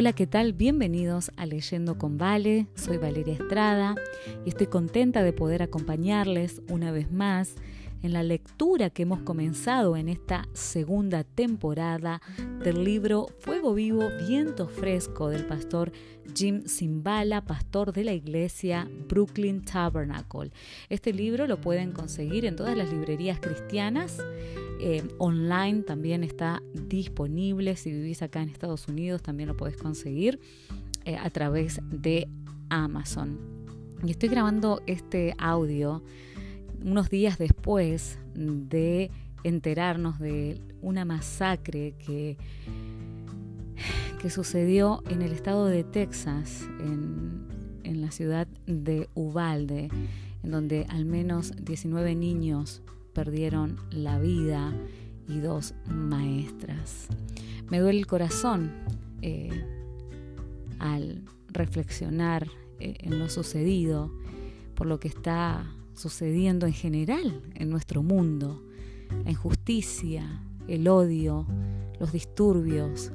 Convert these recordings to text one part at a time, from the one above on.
Hola, ¿qué tal? Bienvenidos a Leyendo con Vale. Soy Valeria Estrada y estoy contenta de poder acompañarles una vez más en la lectura que hemos comenzado en esta segunda temporada del libro Fuego Vivo, Viento Fresco del pastor Jim Simbala, pastor de la iglesia Brooklyn Tabernacle. Este libro lo pueden conseguir en todas las librerías cristianas. Eh, online también está disponible. Si vivís acá en Estados Unidos, también lo podés conseguir eh, a través de Amazon. Y estoy grabando este audio unos días después de enterarnos de una masacre que, que sucedió en el estado de Texas, en, en la ciudad de Uvalde, en donde al menos 19 niños perdieron la vida y dos maestras. Me duele el corazón eh, al reflexionar eh, en lo sucedido, por lo que está sucediendo en general en nuestro mundo. La injusticia, el odio, los disturbios,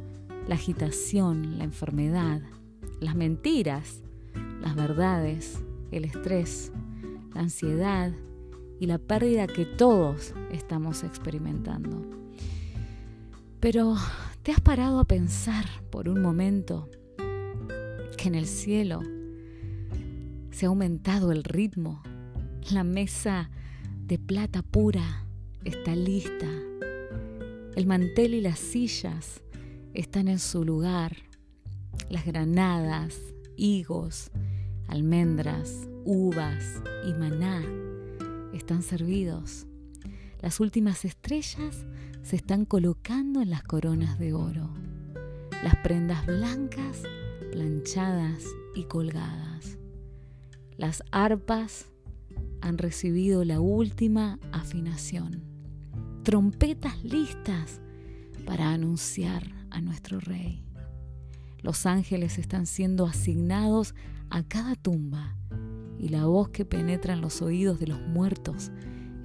la agitación, la enfermedad, las mentiras, las verdades, el estrés, la ansiedad y la pérdida que todos estamos experimentando. Pero, ¿te has parado a pensar por un momento que en el cielo se ha aumentado el ritmo la mesa de plata pura está lista. El mantel y las sillas están en su lugar. Las granadas, higos, almendras, uvas y maná están servidos. Las últimas estrellas se están colocando en las coronas de oro. Las prendas blancas planchadas y colgadas. Las arpas han recibido la última afinación. Trompetas listas para anunciar a nuestro Rey. Los ángeles están siendo asignados a cada tumba y la voz que penetra en los oídos de los muertos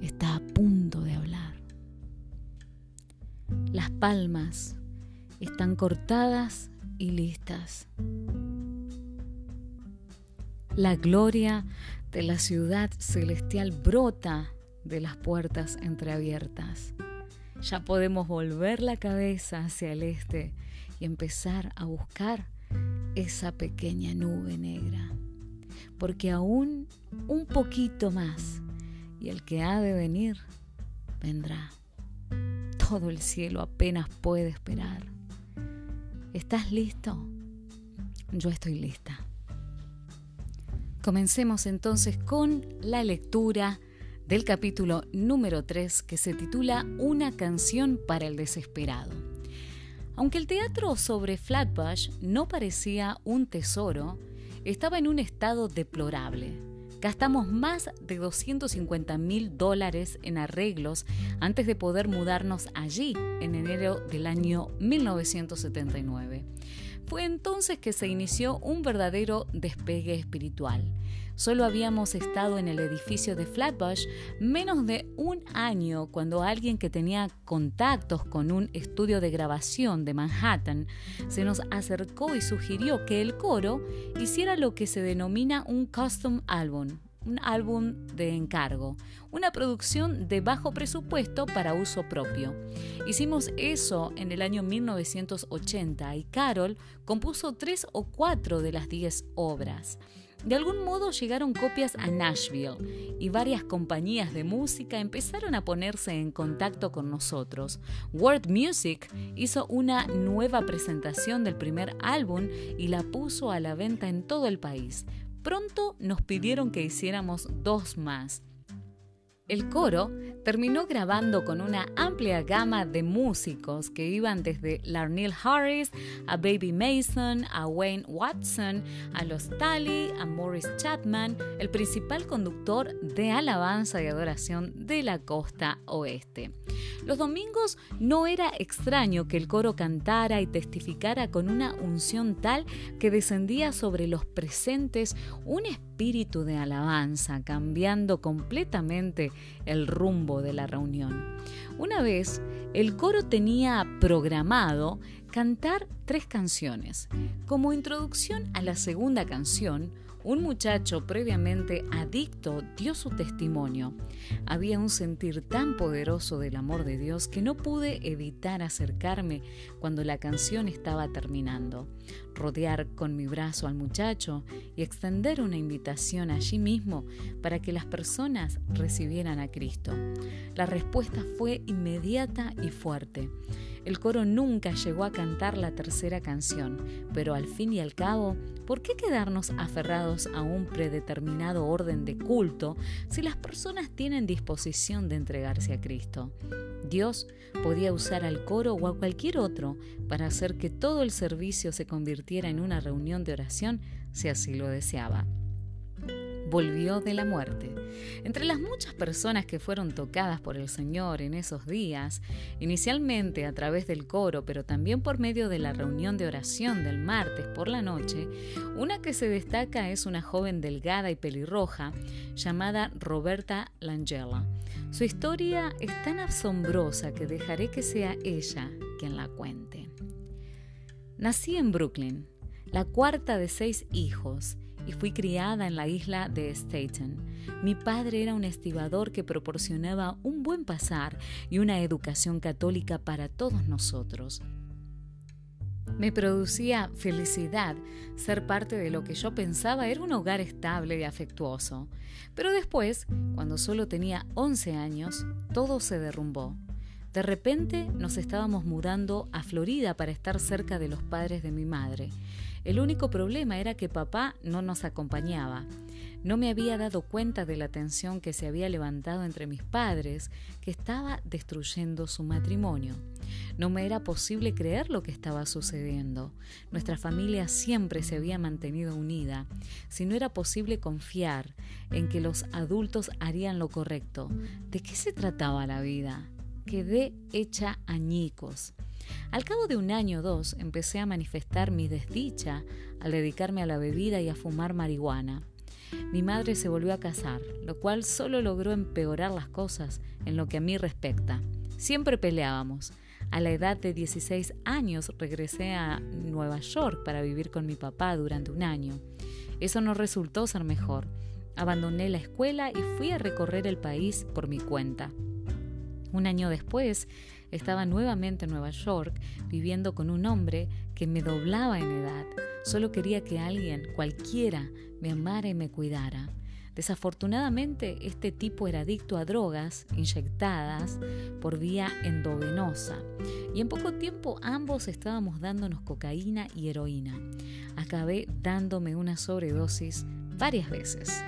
está a punto de hablar. Las palmas están cortadas y listas. La gloria de la ciudad celestial brota de las puertas entreabiertas. Ya podemos volver la cabeza hacia el este y empezar a buscar esa pequeña nube negra. Porque aún un poquito más y el que ha de venir vendrá. Todo el cielo apenas puede esperar. ¿Estás listo? Yo estoy lista. Comencemos entonces con la lectura del capítulo número 3 que se titula Una canción para el desesperado. Aunque el teatro sobre Flatbush no parecía un tesoro, estaba en un estado deplorable. Gastamos más de 250 mil dólares en arreglos antes de poder mudarnos allí en enero del año 1979. Fue entonces que se inició un verdadero despegue espiritual. Solo habíamos estado en el edificio de Flatbush menos de un año cuando alguien que tenía contactos con un estudio de grabación de Manhattan se nos acercó y sugirió que el coro hiciera lo que se denomina un custom album, un álbum de encargo, una producción de bajo presupuesto para uso propio. Hicimos eso en el año 1980 y Carol compuso tres o cuatro de las diez obras. De algún modo llegaron copias a Nashville y varias compañías de música empezaron a ponerse en contacto con nosotros. World Music hizo una nueva presentación del primer álbum y la puso a la venta en todo el país. Pronto nos pidieron que hiciéramos dos más. El coro terminó grabando con una amplia gama de músicos que iban desde Larnell Harris a Baby Mason, a Wayne Watson, a Los Tally, a Morris Chapman, el principal conductor de alabanza y adoración de la costa oeste. Los domingos no era extraño que el coro cantara y testificara con una unción tal que descendía sobre los presentes un espíritu de alabanza, cambiando completamente el rumbo de la reunión. Una vez, el coro tenía programado cantar tres canciones. Como introducción a la segunda canción, un muchacho previamente adicto dio su testimonio. Había un sentir tan poderoso del amor de Dios que no pude evitar acercarme cuando la canción estaba terminando, rodear con mi brazo al muchacho y extender una invitación allí mismo para que las personas recibieran a Cristo. La respuesta fue inmediata y fuerte. El coro nunca llegó a cantar la tercera canción, pero al fin y al cabo, ¿por qué quedarnos aferrados a un predeterminado orden de culto si las personas tienen disposición de entregarse a Cristo? Dios podía usar al coro o a cualquier otro para hacer que todo el servicio se convirtiera en una reunión de oración si así lo deseaba volvió de la muerte. Entre las muchas personas que fueron tocadas por el Señor en esos días, inicialmente a través del coro, pero también por medio de la reunión de oración del martes por la noche, una que se destaca es una joven delgada y pelirroja llamada Roberta Langella. Su historia es tan asombrosa que dejaré que sea ella quien la cuente. Nací en Brooklyn, la cuarta de seis hijos, y fui criada en la isla de Staten. Mi padre era un estibador que proporcionaba un buen pasar y una educación católica para todos nosotros. Me producía felicidad ser parte de lo que yo pensaba era un hogar estable y afectuoso. Pero después, cuando solo tenía 11 años, todo se derrumbó. De repente nos estábamos mudando a Florida para estar cerca de los padres de mi madre. El único problema era que papá no nos acompañaba. No me había dado cuenta de la tensión que se había levantado entre mis padres, que estaba destruyendo su matrimonio. No me era posible creer lo que estaba sucediendo. Nuestra familia siempre se había mantenido unida. Si no era posible confiar en que los adultos harían lo correcto, ¿de qué se trataba la vida? Quedé hecha añicos. Al cabo de un año o dos empecé a manifestar mi desdicha al dedicarme a la bebida y a fumar marihuana. Mi madre se volvió a casar, lo cual solo logró empeorar las cosas en lo que a mí respecta. Siempre peleábamos. A la edad de 16 años regresé a Nueva York para vivir con mi papá durante un año. Eso no resultó ser mejor. Abandoné la escuela y fui a recorrer el país por mi cuenta. Un año después, estaba nuevamente en Nueva York viviendo con un hombre que me doblaba en edad. Solo quería que alguien, cualquiera, me amara y me cuidara. Desafortunadamente, este tipo era adicto a drogas inyectadas por vía endovenosa y en poco tiempo ambos estábamos dándonos cocaína y heroína. Acabé dándome una sobredosis varias veces.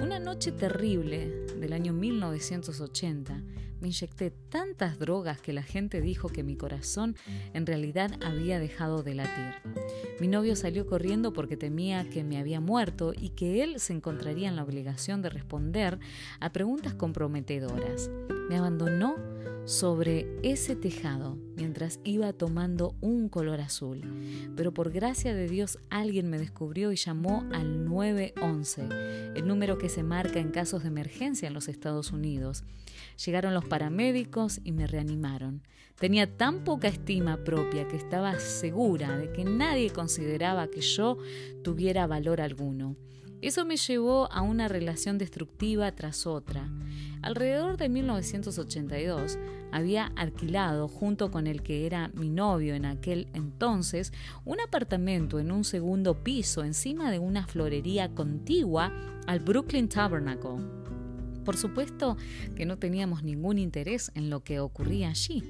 Una noche terrible del año 1980 me inyecté tantas drogas que la gente dijo que mi corazón en realidad había dejado de latir. Mi novio salió corriendo porque temía que me había muerto y que él se encontraría en la obligación de responder a preguntas comprometedoras. Me abandonó sobre ese tejado mientras iba tomando un color azul. Pero por gracia de Dios alguien me descubrió y llamó al 911, el número que se marca en casos de emergencia en los Estados Unidos. Llegaron los paramédicos y me reanimaron. Tenía tan poca estima propia que estaba segura de que nadie consideraba que yo tuviera valor alguno. Eso me llevó a una relación destructiva tras otra. Alrededor de 1982 había alquilado, junto con el que era mi novio en aquel entonces, un apartamento en un segundo piso encima de una florería contigua al Brooklyn Tabernacle. Por supuesto que no teníamos ningún interés en lo que ocurría allí.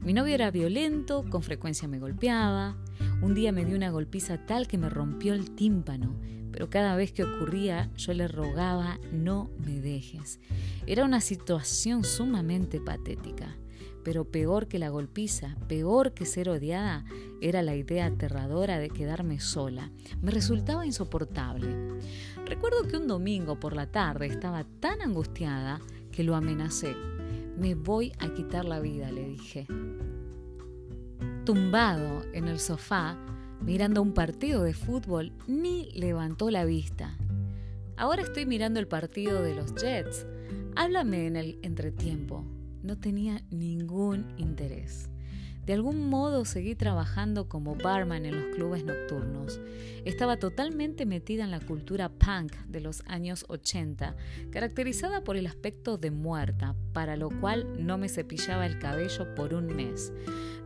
Mi novio era violento, con frecuencia me golpeaba. Un día me dio una golpiza tal que me rompió el tímpano pero cada vez que ocurría yo le rogaba no me dejes. Era una situación sumamente patética, pero peor que la golpiza, peor que ser odiada, era la idea aterradora de quedarme sola. Me resultaba insoportable. Recuerdo que un domingo por la tarde estaba tan angustiada que lo amenacé. Me voy a quitar la vida, le dije. Tumbado en el sofá, mirando un partido de fútbol, ni levantó la vista. Ahora estoy mirando el partido de los Jets. Háblame en el entretiempo. No tenía ningún interés. De algún modo seguí trabajando como barman en los clubes nocturnos. Estaba totalmente metida en la cultura punk de los años 80, caracterizada por el aspecto de muerta, para lo cual no me cepillaba el cabello por un mes.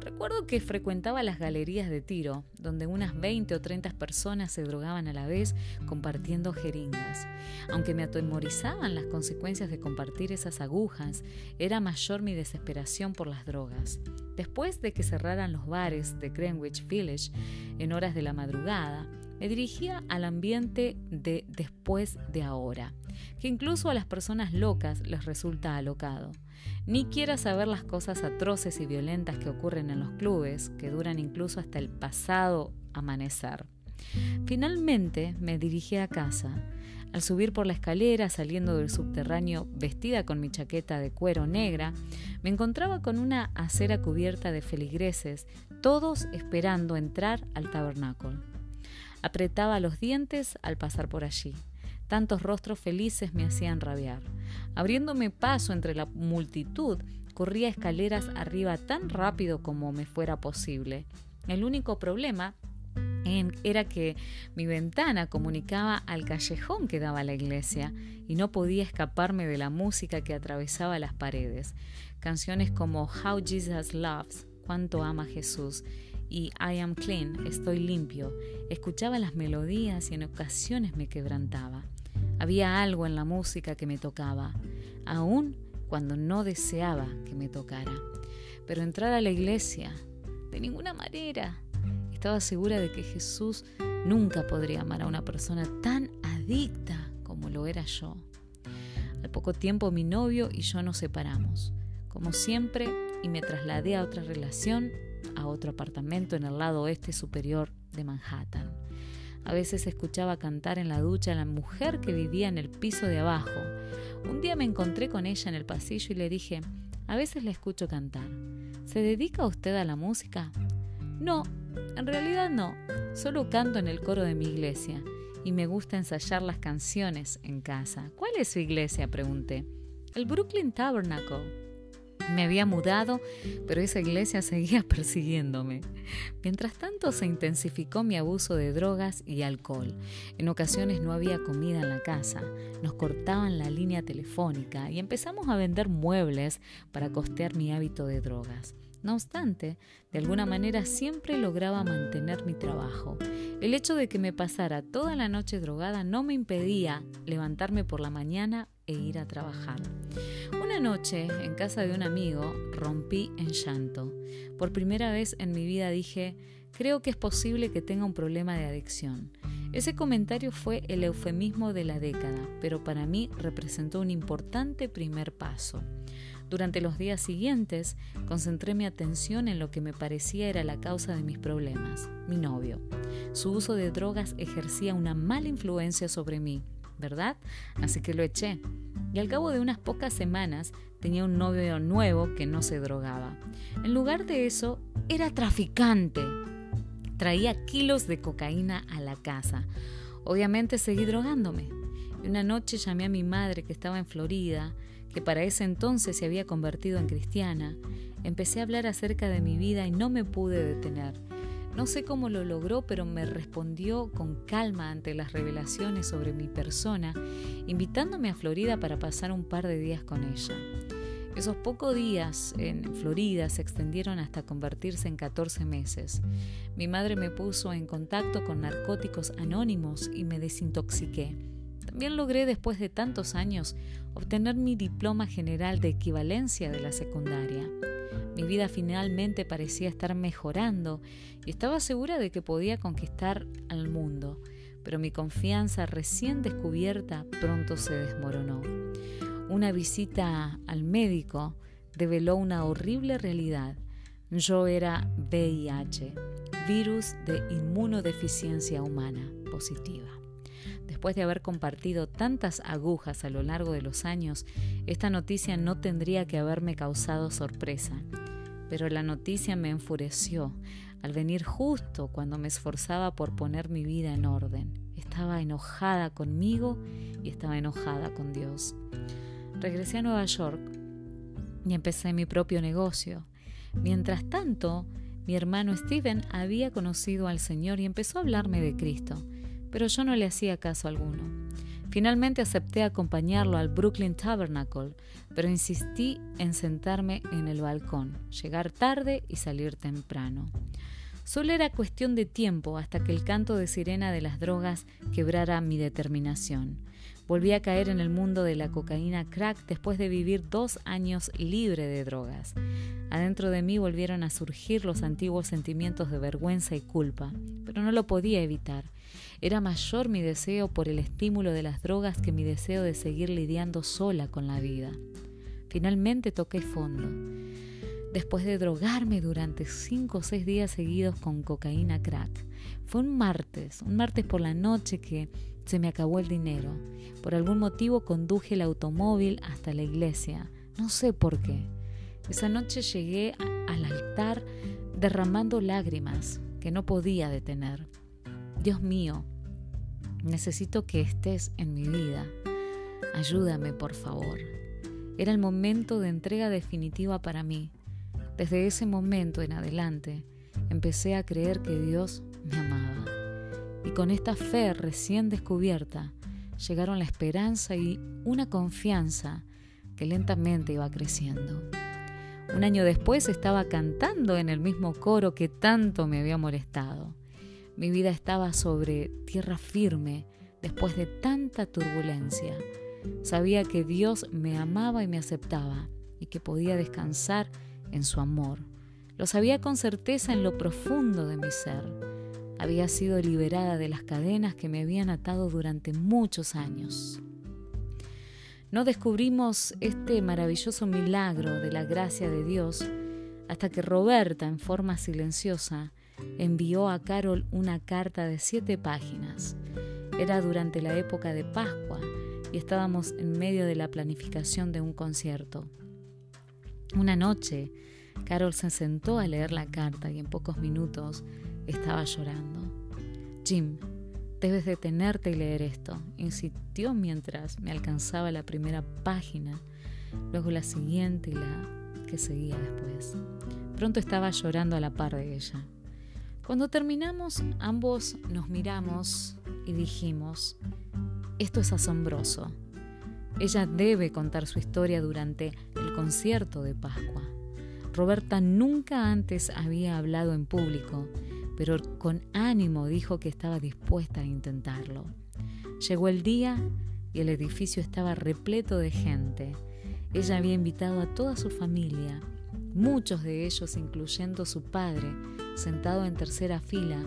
Recuerdo que frecuentaba las galerías de tiro, donde unas 20 o 30 personas se drogaban a la vez compartiendo jeringas. Aunque me atemorizaban las consecuencias de compartir esas agujas, era mayor mi desesperación por las drogas. Después de que cerraran los bares de Greenwich Village en horas de la madrugada, me dirigía al ambiente de después de ahora, que incluso a las personas locas les resulta alocado. Ni quiera saber las cosas atroces y violentas que ocurren en los clubes, que duran incluso hasta el pasado amanecer. Finalmente me dirigí a casa. Al subir por la escalera, saliendo del subterráneo vestida con mi chaqueta de cuero negra, me encontraba con una acera cubierta de feligreses, todos esperando entrar al tabernáculo. Apretaba los dientes al pasar por allí. Tantos rostros felices me hacían rabiar. Abriéndome paso entre la multitud, corría escaleras arriba tan rápido como me fuera posible. El único problema era que mi ventana comunicaba al callejón que daba la iglesia y no podía escaparme de la música que atravesaba las paredes. Canciones como How Jesus Loves, Cuánto ama Jesús y I am clean, estoy limpio. Escuchaba las melodías y en ocasiones me quebrantaba. Había algo en la música que me tocaba, aun cuando no deseaba que me tocara. Pero entrar a la iglesia, de ninguna manera. Estaba segura de que Jesús nunca podría amar a una persona tan adicta como lo era yo. Al poco tiempo mi novio y yo nos separamos, como siempre, y me trasladé a otra relación, a otro apartamento en el lado oeste superior de Manhattan. A veces escuchaba cantar en la ducha a la mujer que vivía en el piso de abajo. Un día me encontré con ella en el pasillo y le dije, a veces la escucho cantar. ¿Se dedica usted a la música? No, en realidad no. Solo canto en el coro de mi iglesia y me gusta ensayar las canciones en casa. ¿Cuál es su iglesia? pregunté. El Brooklyn Tabernacle. Me había mudado, pero esa iglesia seguía persiguiéndome. Mientras tanto se intensificó mi abuso de drogas y alcohol. En ocasiones no había comida en la casa, nos cortaban la línea telefónica y empezamos a vender muebles para costear mi hábito de drogas. No obstante, de alguna manera siempre lograba mantener mi trabajo. El hecho de que me pasara toda la noche drogada no me impedía levantarme por la mañana e ir a trabajar. Una noche, en casa de un amigo, rompí en llanto. Por primera vez en mi vida dije, creo que es posible que tenga un problema de adicción. Ese comentario fue el eufemismo de la década, pero para mí representó un importante primer paso. Durante los días siguientes, concentré mi atención en lo que me parecía era la causa de mis problemas, mi novio. Su uso de drogas ejercía una mala influencia sobre mí, ¿verdad? Así que lo eché. Y al cabo de unas pocas semanas tenía un novio nuevo que no se drogaba. En lugar de eso, era traficante. Traía kilos de cocaína a la casa. Obviamente seguí drogándome. Y una noche llamé a mi madre que estaba en Florida que para ese entonces se había convertido en cristiana, empecé a hablar acerca de mi vida y no me pude detener. No sé cómo lo logró, pero me respondió con calma ante las revelaciones sobre mi persona, invitándome a Florida para pasar un par de días con ella. Esos pocos días en Florida se extendieron hasta convertirse en 14 meses. Mi madre me puso en contacto con narcóticos anónimos y me desintoxiqué. También logré después de tantos años obtener mi diploma general de equivalencia de la secundaria. Mi vida finalmente parecía estar mejorando y estaba segura de que podía conquistar al mundo, pero mi confianza recién descubierta pronto se desmoronó. Una visita al médico develó una horrible realidad. Yo era VIH, virus de inmunodeficiencia humana positiva. Después de haber compartido tantas agujas a lo largo de los años, esta noticia no tendría que haberme causado sorpresa. Pero la noticia me enfureció al venir justo cuando me esforzaba por poner mi vida en orden. Estaba enojada conmigo y estaba enojada con Dios. Regresé a Nueva York y empecé mi propio negocio. Mientras tanto, mi hermano Steven había conocido al Señor y empezó a hablarme de Cristo, pero yo no le hacía caso alguno. Finalmente acepté acompañarlo al Brooklyn Tabernacle, pero insistí en sentarme en el balcón, llegar tarde y salir temprano. Solo era cuestión de tiempo hasta que el canto de sirena de las drogas quebrara mi determinación. Volví a caer en el mundo de la cocaína crack después de vivir dos años libre de drogas. Adentro de mí volvieron a surgir los antiguos sentimientos de vergüenza y culpa, pero no lo podía evitar. Era mayor mi deseo por el estímulo de las drogas que mi deseo de seguir lidiando sola con la vida. Finalmente toqué fondo. Después de drogarme durante cinco o seis días seguidos con cocaína crack. Fue un martes, un martes por la noche que se me acabó el dinero. Por algún motivo conduje el automóvil hasta la iglesia. No sé por qué. Esa noche llegué al altar derramando lágrimas que no podía detener. Dios mío, necesito que estés en mi vida. Ayúdame, por favor. Era el momento de entrega definitiva para mí. Desde ese momento en adelante, empecé a creer que Dios me amaba. Y con esta fe recién descubierta, llegaron la esperanza y una confianza que lentamente iba creciendo. Un año después estaba cantando en el mismo coro que tanto me había molestado. Mi vida estaba sobre tierra firme después de tanta turbulencia. Sabía que Dios me amaba y me aceptaba y que podía descansar en su amor. Lo sabía con certeza en lo profundo de mi ser. Había sido liberada de las cadenas que me habían atado durante muchos años. No descubrimos este maravilloso milagro de la gracia de Dios hasta que Roberta, en forma silenciosa, envió a Carol una carta de siete páginas. Era durante la época de Pascua y estábamos en medio de la planificación de un concierto. Una noche, Carol se sentó a leer la carta y en pocos minutos estaba llorando. Jim, debes detenerte y leer esto, insistió mientras me alcanzaba la primera página, luego la siguiente y la que seguía después. Pronto estaba llorando a la par de ella. Cuando terminamos, ambos nos miramos y dijimos, esto es asombroso. Ella debe contar su historia durante el concierto de Pascua. Roberta nunca antes había hablado en público, pero con ánimo dijo que estaba dispuesta a intentarlo. Llegó el día y el edificio estaba repleto de gente. Ella había invitado a toda su familia, muchos de ellos, incluyendo su padre, sentado en tercera fila,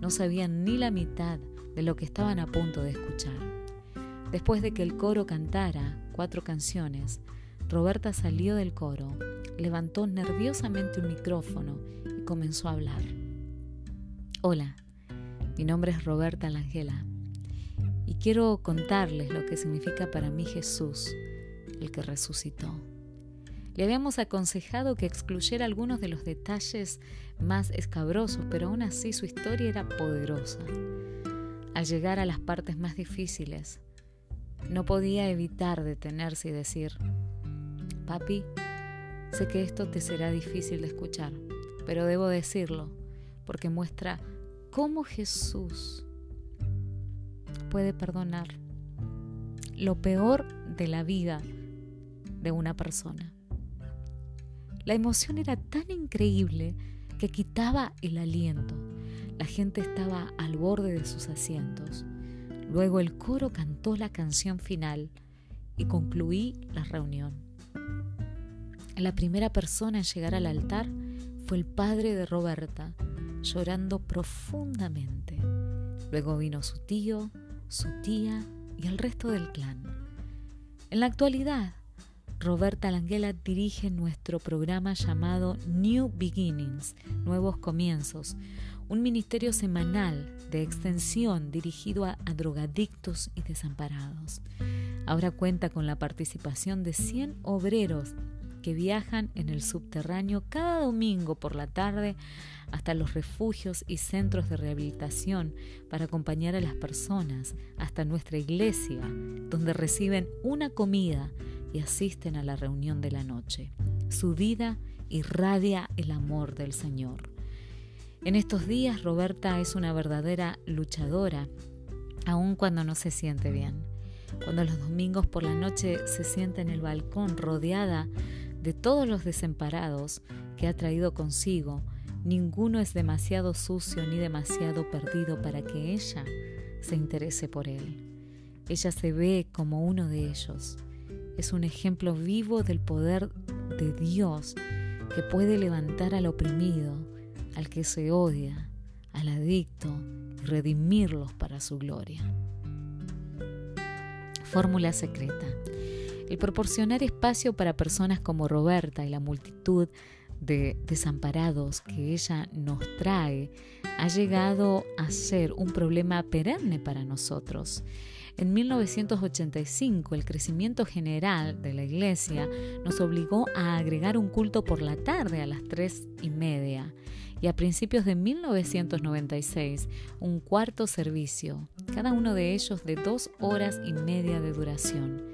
no sabían ni la mitad de lo que estaban a punto de escuchar. Después de que el coro cantara cuatro canciones, Roberta salió del coro, levantó nerviosamente un micrófono y comenzó a hablar. Hola, mi nombre es Roberta Langela y quiero contarles lo que significa para mí Jesús, el que resucitó. Le habíamos aconsejado que excluyera algunos de los detalles más escabrosos, pero aún así su historia era poderosa. Al llegar a las partes más difíciles, no podía evitar detenerse y decir, Papi, sé que esto te será difícil de escuchar, pero debo decirlo, porque muestra cómo Jesús puede perdonar lo peor de la vida de una persona. La emoción era tan increíble que quitaba el aliento. La gente estaba al borde de sus asientos. Luego el coro cantó la canción final y concluí la reunión. La primera persona en llegar al altar fue el padre de Roberta, llorando profundamente. Luego vino su tío, su tía y el resto del clan. En la actualidad, Roberta Languela dirige nuestro programa llamado New Beginnings, Nuevos Comienzos, un ministerio semanal de extensión dirigido a, drogadictos y desamparados. Ahora cuenta con la participación de 100 obreros viajan en el subterráneo cada domingo por la tarde hasta los refugios y centros de rehabilitación para acompañar a las personas hasta nuestra iglesia, donde reciben una comida y asisten a la reunión de la noche. su vida irradia el amor del Señor. En estos días Roberta es una verdadera luchadora, aun cuando no se siente bien. Cuando los domingos por la noche se sienta en el balcón rodeada de todos los desamparados que ha traído consigo, ninguno es demasiado sucio ni demasiado perdido para que ella se interese por él. Ella se ve como uno de ellos. Es un ejemplo vivo del poder de Dios que puede levantar al oprimido, al que se odia, al adicto y redimirlos para su gloria. Fórmula secreta. El proporcionar espacio para personas como Roberta y la multitud de desamparados que ella nos trae ha llegado a ser un problema perenne para nosotros. En 1985, el crecimiento general de la iglesia nos obligó a agregar un culto por la tarde a las tres y media y a principios de 1996 un cuarto servicio, cada uno de ellos de dos horas y media de duración.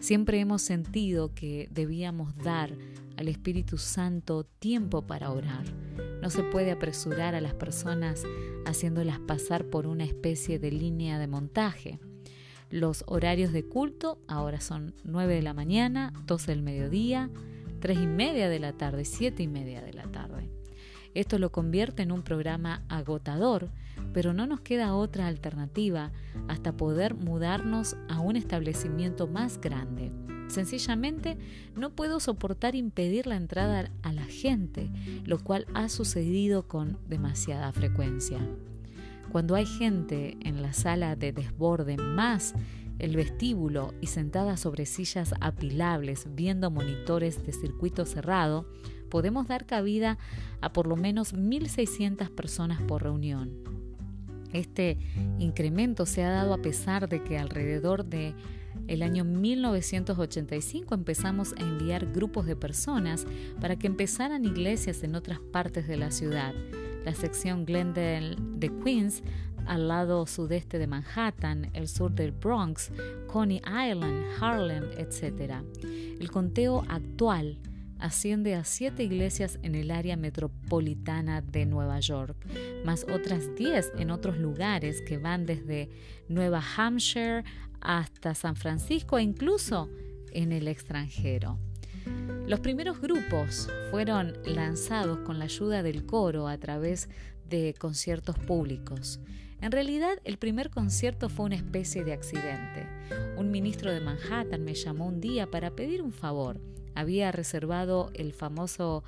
Siempre hemos sentido que debíamos dar al Espíritu Santo tiempo para orar. No se puede apresurar a las personas haciéndolas pasar por una especie de línea de montaje. Los horarios de culto ahora son 9 de la mañana, 12 del mediodía, 3 y media de la tarde, 7 y media de la tarde. Esto lo convierte en un programa agotador, pero no nos queda otra alternativa hasta poder mudarnos a un establecimiento más grande. Sencillamente no puedo soportar impedir la entrada a la gente, lo cual ha sucedido con demasiada frecuencia. Cuando hay gente en la sala de desborde más el vestíbulo y sentada sobre sillas apilables viendo monitores de circuito cerrado, podemos dar cabida a por lo menos 1.600 personas por reunión. Este incremento se ha dado a pesar de que alrededor de el año 1985 empezamos a enviar grupos de personas para que empezaran iglesias en otras partes de la ciudad. La sección Glendale de Queens al lado sudeste de Manhattan, el sur del Bronx, Coney Island, Harlem, etc. El conteo actual asciende a siete iglesias en el área metropolitana de Nueva York, más otras diez en otros lugares que van desde Nueva Hampshire hasta San Francisco e incluso en el extranjero. Los primeros grupos fueron lanzados con la ayuda del coro a través de conciertos públicos. En realidad, el primer concierto fue una especie de accidente. Un ministro de Manhattan me llamó un día para pedir un favor había reservado el famoso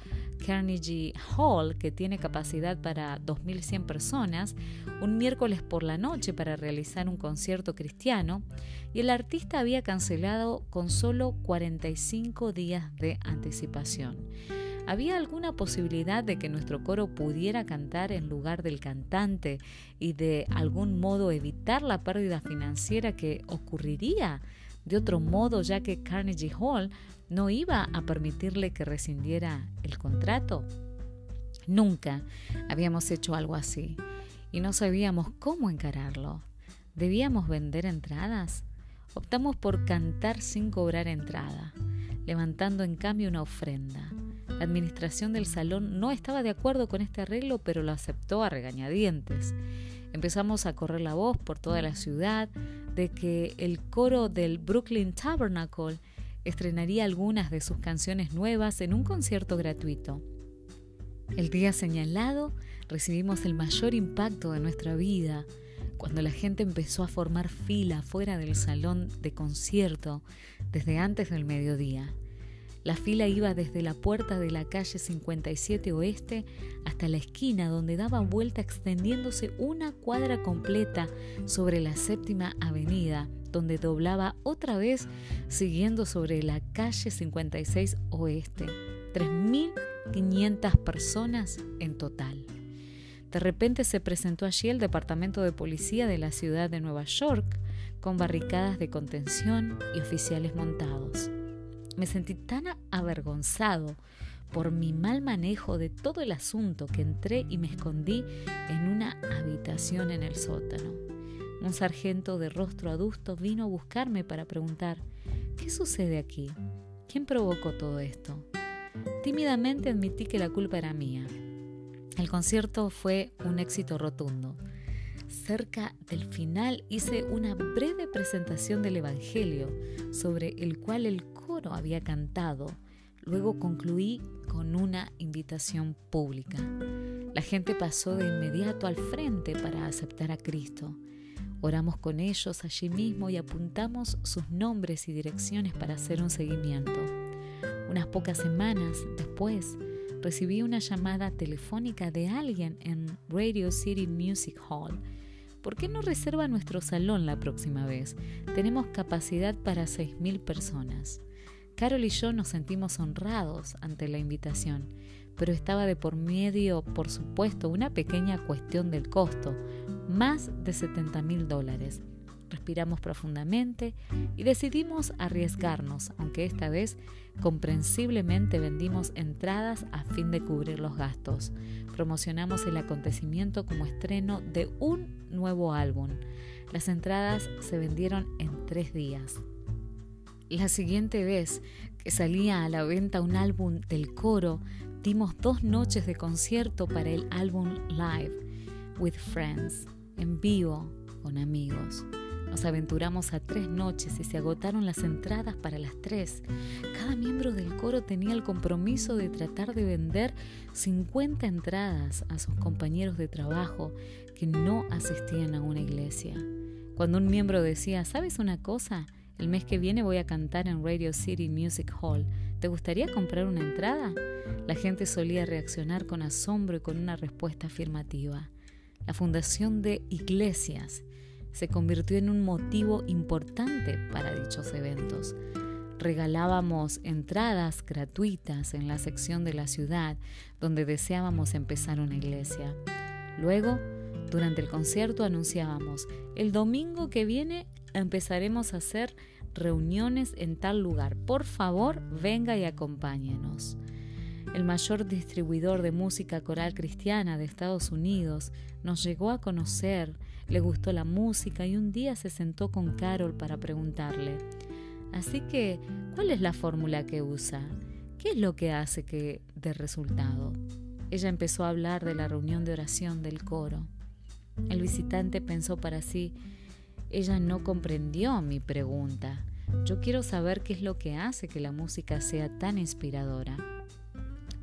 Carnegie Hall, que tiene capacidad para 2.100 personas, un miércoles por la noche para realizar un concierto cristiano, y el artista había cancelado con solo 45 días de anticipación. ¿Había alguna posibilidad de que nuestro coro pudiera cantar en lugar del cantante y de algún modo evitar la pérdida financiera que ocurriría de otro modo ya que Carnegie Hall no iba a permitirle que rescindiera el contrato. Nunca habíamos hecho algo así y no sabíamos cómo encararlo. ¿Debíamos vender entradas? Optamos por cantar sin cobrar entrada, levantando en cambio una ofrenda. La administración del salón no estaba de acuerdo con este arreglo, pero lo aceptó a regañadientes. Empezamos a correr la voz por toda la ciudad de que el coro del Brooklyn Tabernacle estrenaría algunas de sus canciones nuevas en un concierto gratuito. El día señalado recibimos el mayor impacto de nuestra vida cuando la gente empezó a formar fila fuera del salón de concierto desde antes del mediodía. La fila iba desde la puerta de la calle 57 Oeste hasta la esquina donde daba vuelta extendiéndose una cuadra completa sobre la séptima avenida donde doblaba otra vez siguiendo sobre la calle 56 Oeste. 3.500 personas en total. De repente se presentó allí el Departamento de Policía de la ciudad de Nueva York con barricadas de contención y oficiales montados. Me sentí tan avergonzado por mi mal manejo de todo el asunto que entré y me escondí en una habitación en el sótano. Un sargento de rostro adusto vino a buscarme para preguntar, ¿qué sucede aquí? ¿Quién provocó todo esto? tímidamente admití que la culpa era mía. El concierto fue un éxito rotundo. Cerca del final hice una breve presentación del Evangelio sobre el cual el coro había cantado. Luego concluí con una invitación pública. La gente pasó de inmediato al frente para aceptar a Cristo. Oramos con ellos allí mismo y apuntamos sus nombres y direcciones para hacer un seguimiento. Unas pocas semanas después, recibí una llamada telefónica de alguien en Radio City Music Hall. ¿Por qué no reserva nuestro salón la próxima vez? Tenemos capacidad para 6.000 personas. Carol y yo nos sentimos honrados ante la invitación pero estaba de por medio, por supuesto, una pequeña cuestión del costo, más de 70 mil dólares. Respiramos profundamente y decidimos arriesgarnos, aunque esta vez comprensiblemente vendimos entradas a fin de cubrir los gastos. Promocionamos el acontecimiento como estreno de un nuevo álbum. Las entradas se vendieron en tres días. La siguiente vez que salía a la venta un álbum del coro, dimos dos noches de concierto para el álbum Live with Friends, en vivo con amigos. Nos aventuramos a tres noches y se agotaron las entradas para las tres. Cada miembro del coro tenía el compromiso de tratar de vender 50 entradas a sus compañeros de trabajo que no asistían a una iglesia. Cuando un miembro decía, ¿sabes una cosa? El mes que viene voy a cantar en Radio City Music Hall. ¿Te gustaría comprar una entrada? La gente solía reaccionar con asombro y con una respuesta afirmativa. La fundación de iglesias se convirtió en un motivo importante para dichos eventos. Regalábamos entradas gratuitas en la sección de la ciudad donde deseábamos empezar una iglesia. Luego, durante el concierto anunciábamos, el domingo que viene empezaremos a hacer reuniones en tal lugar. Por favor, venga y acompáñenos. El mayor distribuidor de música coral cristiana de Estados Unidos nos llegó a conocer, le gustó la música y un día se sentó con Carol para preguntarle, así que, ¿cuál es la fórmula que usa? ¿Qué es lo que hace que dé resultado? Ella empezó a hablar de la reunión de oración del coro. El visitante pensó para sí, ella no comprendió mi pregunta. Yo quiero saber qué es lo que hace que la música sea tan inspiradora.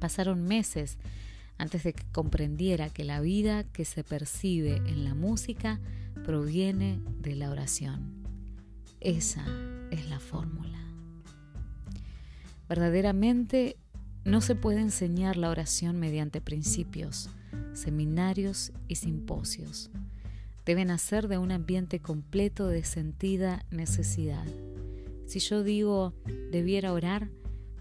Pasaron meses antes de que comprendiera que la vida que se percibe en la música proviene de la oración. Esa es la fórmula. Verdaderamente no se puede enseñar la oración mediante principios, seminarios y simposios deben hacer de un ambiente completo de sentida necesidad. Si yo digo debiera orar,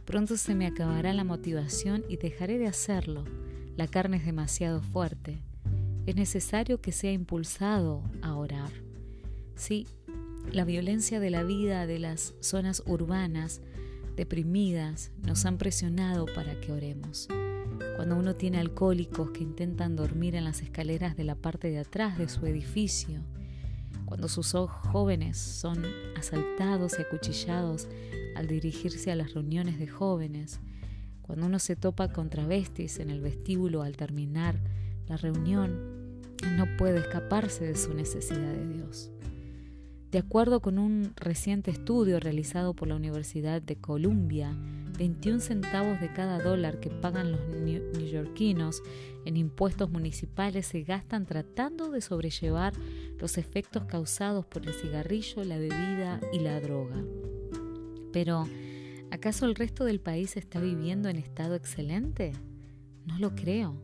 pronto se me acabará la motivación y dejaré de hacerlo. La carne es demasiado fuerte. Es necesario que sea impulsado a orar. Sí, la violencia de la vida de las zonas urbanas deprimidas nos han presionado para que oremos cuando uno tiene alcohólicos que intentan dormir en las escaleras de la parte de atrás de su edificio, cuando sus jóvenes son asaltados y acuchillados al dirigirse a las reuniones de jóvenes, cuando uno se topa con travestis en el vestíbulo al terminar la reunión, no puede escaparse de su necesidad de Dios. De acuerdo con un reciente estudio realizado por la Universidad de Columbia, 21 centavos de cada dólar que pagan los neoyorquinos en impuestos municipales se gastan tratando de sobrellevar los efectos causados por el cigarrillo, la bebida y la droga. Pero, ¿acaso el resto del país está viviendo en estado excelente? No lo creo.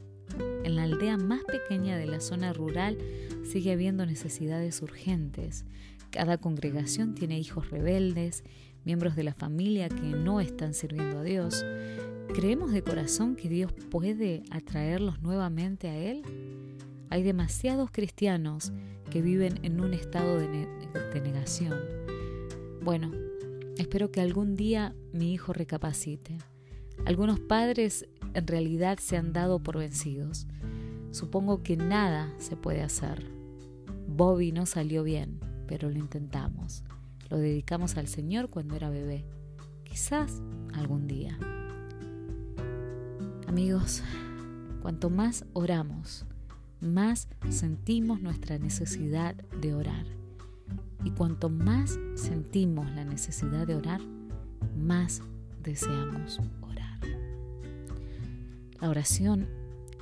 En la aldea más pequeña de la zona rural sigue habiendo necesidades urgentes. Cada congregación tiene hijos rebeldes miembros de la familia que no están sirviendo a Dios, ¿creemos de corazón que Dios puede atraerlos nuevamente a Él? Hay demasiados cristianos que viven en un estado de, negación. Bueno, espero que algún día mi hijo recapacite. Algunos padres en realidad se han dado por vencidos. Supongo que nada se puede hacer. Bobby no salió bien, pero lo intentamos lo dedicamos al Señor cuando era bebé. Quizás algún día. Amigos, cuanto más oramos, más sentimos nuestra necesidad de orar. Y cuanto más sentimos la necesidad de orar, más deseamos orar. La oración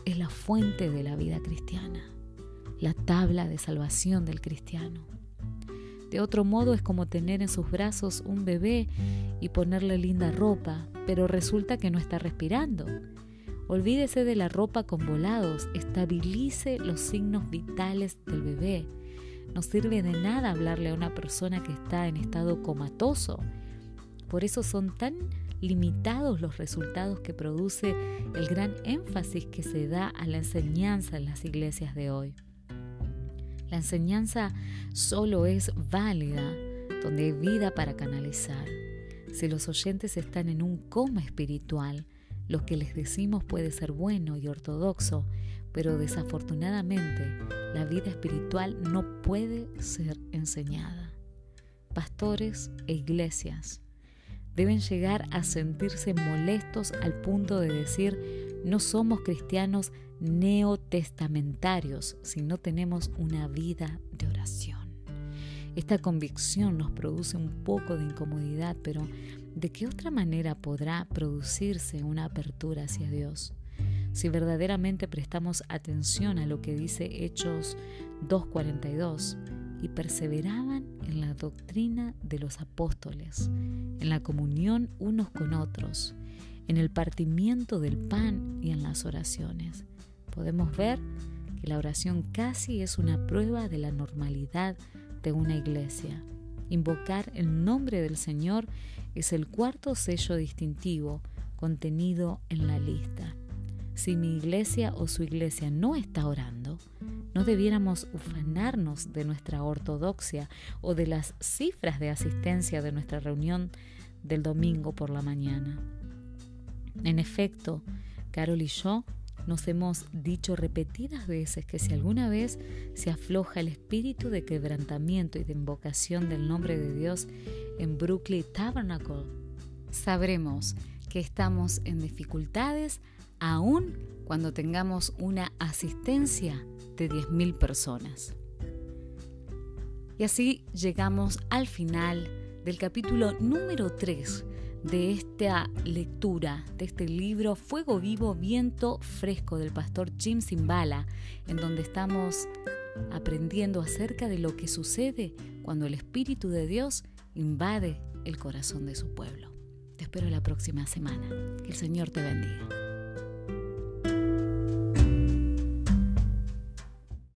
es la fuente de la vida cristiana, la tabla de salvación del cristiano. De otro modo es como tener en sus brazos un bebé y ponerle linda ropa, pero resulta que no está respirando Olvídese de la ropa con volados, estabilice los signos vitales del bebé. No sirve de nada hablarle a una persona que está en estado comatoso. Por eso son tan limitados los resultados que produce el gran énfasis que se da a la enseñanza en las iglesias de hoy. La enseñanza solo es válida donde hay vida para canalizar. Si los oyentes están en un coma espiritual, lo que les decimos puede ser bueno y ortodoxo, pero desafortunadamente la vida espiritual no puede ser enseñada. Pastores e iglesias deben llegar a sentirse molestos al punto de decir no somos cristianos neotestamentarios si no tenemos una vida de oración. Esta convicción nos produce un poco de incomodidad, pero ¿de qué otra manera podrá producirse una apertura hacia Dios? Si verdaderamente prestamos atención a lo que dice Hechos 2.42 y perseveraban en la doctrina de los apóstoles, en la comunión unos con otros, en el partimiento del pan y en las oraciones, podemos ver que la oración casi es una prueba de la normalidad de una iglesia. Invocar el nombre del Señor es el cuarto sello distintivo contenido en la lista. Si mi iglesia o su iglesia no está orando, no debiéramos ufanarnos de nuestra ortodoxia o de las cifras de asistencia de nuestra reunión del domingo por la mañana. En efecto, Carol y yo nos hemos dicho repetidas veces que si alguna vez se afloja el espíritu de quebrantamiento y de invocación del nombre de Dios en Brooklyn Tabernacle, sabremos que estamos en dificultades aún cuando tengamos una asistencia de 10.000 personas. Y así llegamos al final del capítulo número 3 de esta lectura, de este libro Fuego Vivo, Viento Fresco del pastor Jim Simbala, en donde estamos aprendiendo acerca de lo que sucede cuando el Espíritu de Dios invade el corazón de su pueblo. Te espero la próxima semana. Que el Señor te bendiga.